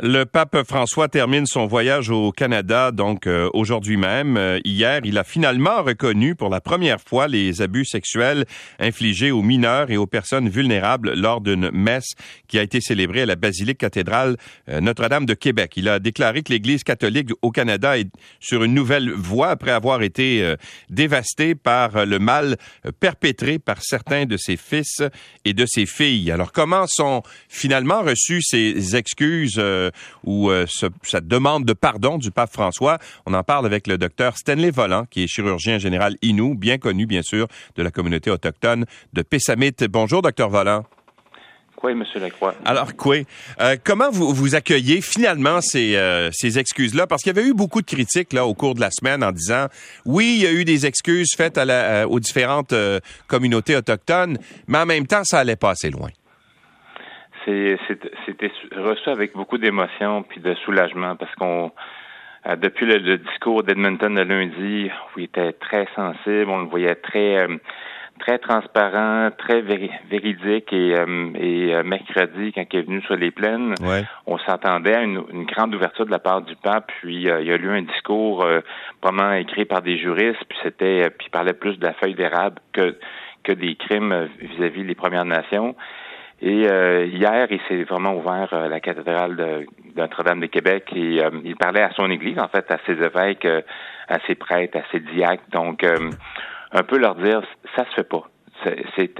Le pape François termine son voyage au Canada, donc euh, aujourd'hui même. Euh, hier, il a finalement reconnu pour la première fois les abus sexuels infligés aux mineurs et aux personnes vulnérables lors d'une messe qui a été célébrée à la basilique cathédrale euh, Notre-Dame de Québec. Il a déclaré que l'Église catholique au Canada est sur une nouvelle voie après avoir été dévastée par le mal perpétré par certains de ses fils et de ses filles. Alors, comment sont finalement reçues ces excuses? Euh, ou euh, cette demande de pardon du pape François. On en parle avec le docteur Stanley Volant, qui est chirurgien général Inou, bien connu, bien sûr, de la communauté autochtone de Pessamit. Bonjour, docteur Volant. Oui, M. Lacroix? Alors, quoi? Euh, comment vous, vous accueillez finalement ces, ces excuses-là? Parce qu'il y avait eu beaucoup de critiques là au cours de la semaine en disant, oui, il y a eu des excuses faites à la, aux différentes communautés autochtones, mais en même temps, ça allait pas assez loin c'était reçu avec beaucoup d'émotion puis de soulagement parce qu'on euh, depuis le, discours d'Edmonton de lundi, où il était très sensible, on le voyait très euh, très transparent, très véridique et, euh, et mercredi quand il est venu sur les plaines, on s'attendait à une, grande ouverture de la part du pape. Puis il y a eu un discours vraiment écrit par des juristes, puis c'était puis il parlait plus de la feuille d'érable que que des crimes vis-à-vis des Premières Nations. Et euh, hier, il s'est vraiment ouvert à euh, la cathédrale de, Notre-Dame de Québec et euh, il parlait à son église, en fait, à ses évêques, à ses prêtres, à ses diacres. Donc, un peu leur dire, ça se fait pas. C'est,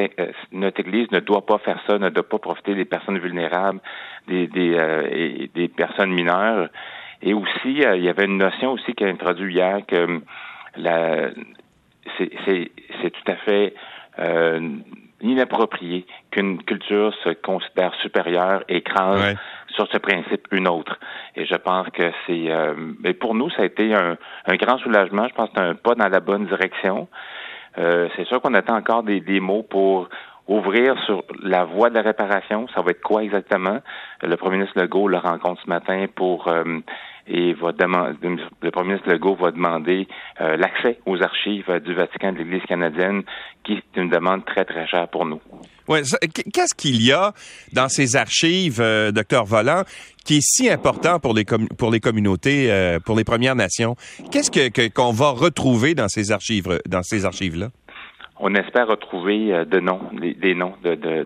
notre Église ne doit pas faire ça, ne doit pas profiter des personnes vulnérables, des, des, des personnes mineures. Et aussi, il y avait une notion aussi qui a introduit hier que la, c'est tout à fait inapproprié qu'une culture se considère supérieure et écrase sur ce principe une autre. Et je pense que c'est... Euh, pour nous, ça a été un, grand soulagement. Je pense que c'est un pas dans la bonne direction. Euh, c'est sûr qu'on attend encore des, des mots pour ouvrir sur la voie de la réparation. Ça va être quoi exactement? Le premier ministre Legault le rencontre ce matin pour euh, et va demander le premier ministre Legault va demander euh, l'accès aux archives du Vatican de l'Église canadienne, qui est une demande très, très chère pour nous. Ouais, qu'est-ce qu'il y a dans ces archives, euh, docteur Volant, qui est si important pour les pour les communautés, pour les Premières Nations? Qu'est-ce que qu'on va retrouver dans ces archives dans ces archives là on espère retrouver euh, de noms, des, noms de, de,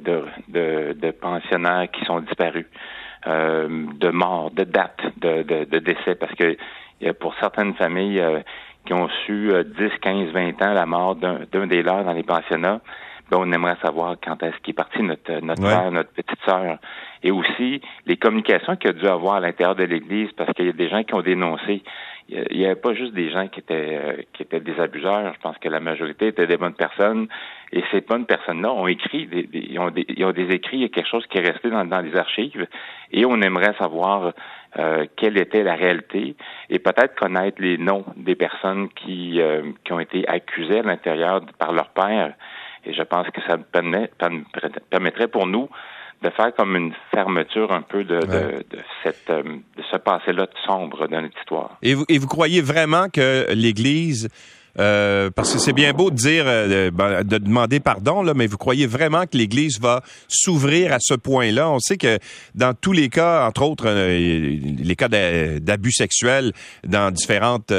de, de, pensionnaires qui sont disparus, euh, de morts, de dates de, de, décès, parce que pour certaines familles euh, qui ont su 10, 15, 20 ans la mort d'un des leurs dans les pensionnats, ben, on aimerait savoir quand est-ce qu'il est parti notre notre frère, notre petite sœur. Et aussi les communications qu'il a dû avoir à l'intérieur de l'Église, parce qu'il y a des gens qui ont dénoncé il n'y avait pas juste des gens qui étaient euh, qui étaient des abuseurs. Je pense que la majorité étaient des bonnes personnes. Et ces bonnes personnes-là ont écrit, des, ils, ont des, ils ont des écrits, il y a quelque chose qui est resté dans, dans les archives. Et on aimerait savoir euh, quelle était la réalité et peut-être connaître les noms des personnes qui euh, qui ont été accusées à l'intérieur par leur père. Et je pense que ça permettrait pour nous de faire comme une fermeture un peu de, de, de cette, euh, ce passé-là sombre dans notre histoire. Et vous, et vous croyez vraiment que l'Église euh, parce que c'est bien beau de dire, euh, ben, de demander pardon, là, mais vous croyez vraiment que l'Église va s'ouvrir à ce point-là? On sait que dans tous les cas, entre autres euh, les cas d'abus sexuels dans différentes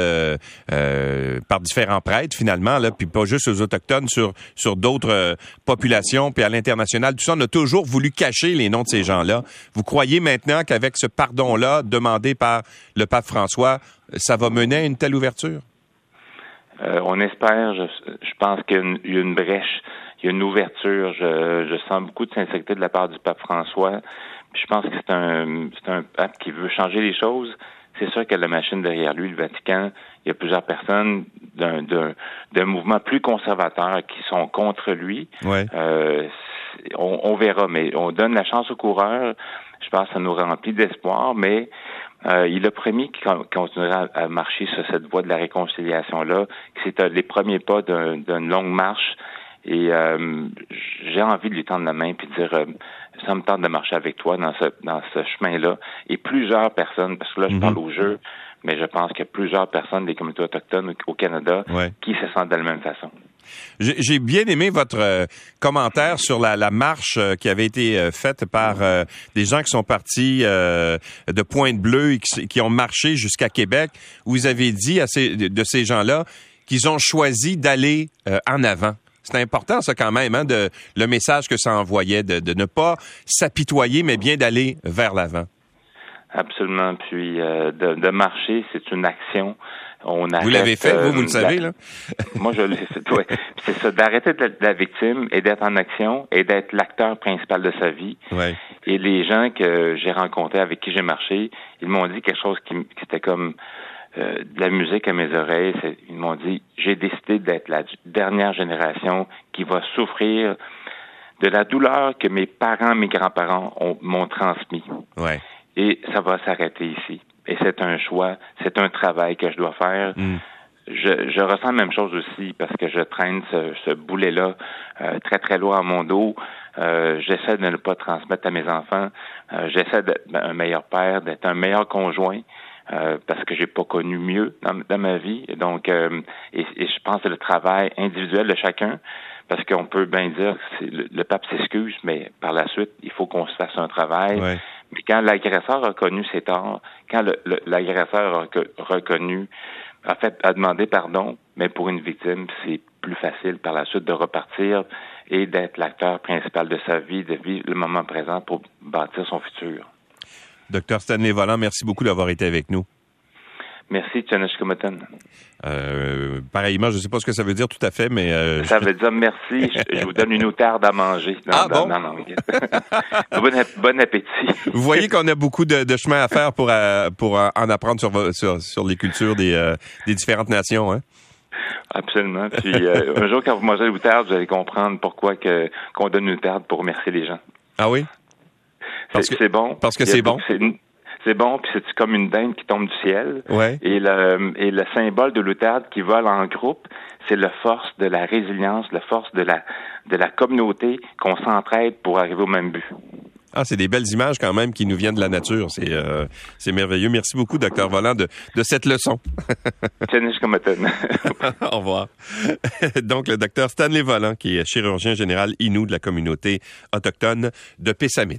par différents prêtres finalement, là, puis pas juste aux autochtones, sur sur d'autres populations, puis à l'international, tout ça, on a toujours voulu cacher les noms de ces gens-là. Vous croyez maintenant qu'avec ce pardon-là demandé par le pape François, ça va mener à une telle ouverture? Euh, on espère, je, je pense qu'il y a une brèche, il y a une ouverture. Je, je sens beaucoup de sincérité de la part du pape François. je pense que c'est un, c'est un pape qui veut changer les choses. C'est sûr qu'il y a la machine derrière lui, le Vatican. Il y a plusieurs personnes d'un, d'un, mouvement plus conservateur qui sont contre lui. Ouais. Euh, on, on, verra, mais on donne la chance aux coureurs. Je pense que ça nous remplit d'espoir, mais euh, il a promis qu'il continuera à, marcher sur cette voie de la réconciliation-là, que c'est les premiers pas d'une longue marche. Et euh, j'ai envie de lui tendre la main puis de dire euh, ça me tente de marcher avec toi dans ce dans ce chemin-là. Et plusieurs personnes, parce que là je parle mhm. au jeu, mais je pense qu'il y a plusieurs personnes des communautés autochtones au Canada qui se sentent de la même façon. J'ai bien aimé votre euh, commentaire sur la, marche euh, qui avait été euh, faite par des gens qui sont partis de Pointe-Bleue et qui, ont marché jusqu'à Québec, vous avez dit à ces, de ces gens-là qu'ils ont choisi d'aller en avant. C'est important, ça, quand même, hein, le message que ça envoyait, de, ne pas s'apitoyer, mais bien d'aller vers l'avant. Absolument. Puis de, de marcher, c'est une action vous l'avez fait, vous, vous le euh, savez, là? moi, je l'ai oui. C'est ça, d'arrêter d'être la victime et d'être en action et d'être l'acteur principal de sa vie. Ouais. Et les gens que j'ai rencontrés, avec qui j'ai marché, ils m'ont dit quelque chose qui, qui était comme euh, de la musique à mes oreilles. Ils m'ont dit, j'ai décidé d'être la dernière génération qui va souffrir de la douleur que mes parents, mes grands-parents m'ont transmis. Ouais. Et ça va s'arrêter ici et c'est un choix, c'est un travail que je dois faire. Mm. Je, je, ressens la même chose aussi parce que je traîne ce, ce boulet-là euh, très très loin à mon dos. Euh, j'essaie de ne pas transmettre à mes enfants. Euh, j'essaie d'être un meilleur père, d'être un meilleur conjoint. parce que j'ai pas connu mieux dans, ma vie. Donc, et, je pense que c'est le travail individuel de chacun, parce qu'on peut bien dire que le, le, pape s'excuse, mais par la suite, il faut qu'on se fasse un travail. Mais quand l'agresseur a reconnu ses torts, quand l'agresseur a reconnu, a fait, a demandé pardon, mais pour une victime, c'est plus facile par la suite de repartir et d'être l'acteur principal de sa vie, de vivre le moment présent pour bâtir son futur. Docteur Stanley Volant, merci beaucoup d'avoir été avec nous. Merci, Tchanesh euh, pareillement, je ne sais pas ce que ça veut dire tout à fait, mais... Euh, ça veut dire merci, je, vous donne une outarde à manger. ah bon? bon, appétit. vous voyez qu'on a beaucoup de, de, chemin à faire pour, euh, pour en apprendre sur, sur, sur les cultures des, euh, des différentes nations, hein? Absolument. Puis un jour, quand vous mangez l'outarde, vous allez comprendre pourquoi que qu'on donne une outarde pour remercier les gens. Ah oui? C'est bon. Parce que c'est bon? C'est bon, puis c'est comme une dinde qui tombe du ciel. Ouais. Et le et le symbole de l'outarde qui vole en groupe, c'est la force de la résilience, la force de la de la communauté qu'on s'entraide pour arriver au même but. Ah, c'est des belles images quand même qui nous viennent de la nature. C'est euh, merveilleux. Merci beaucoup, docteur Volant, de, de cette leçon. Au revoir. Donc, le docteur Stanley Volant, qui est chirurgien général Inou de la communauté autochtone de Pessamit.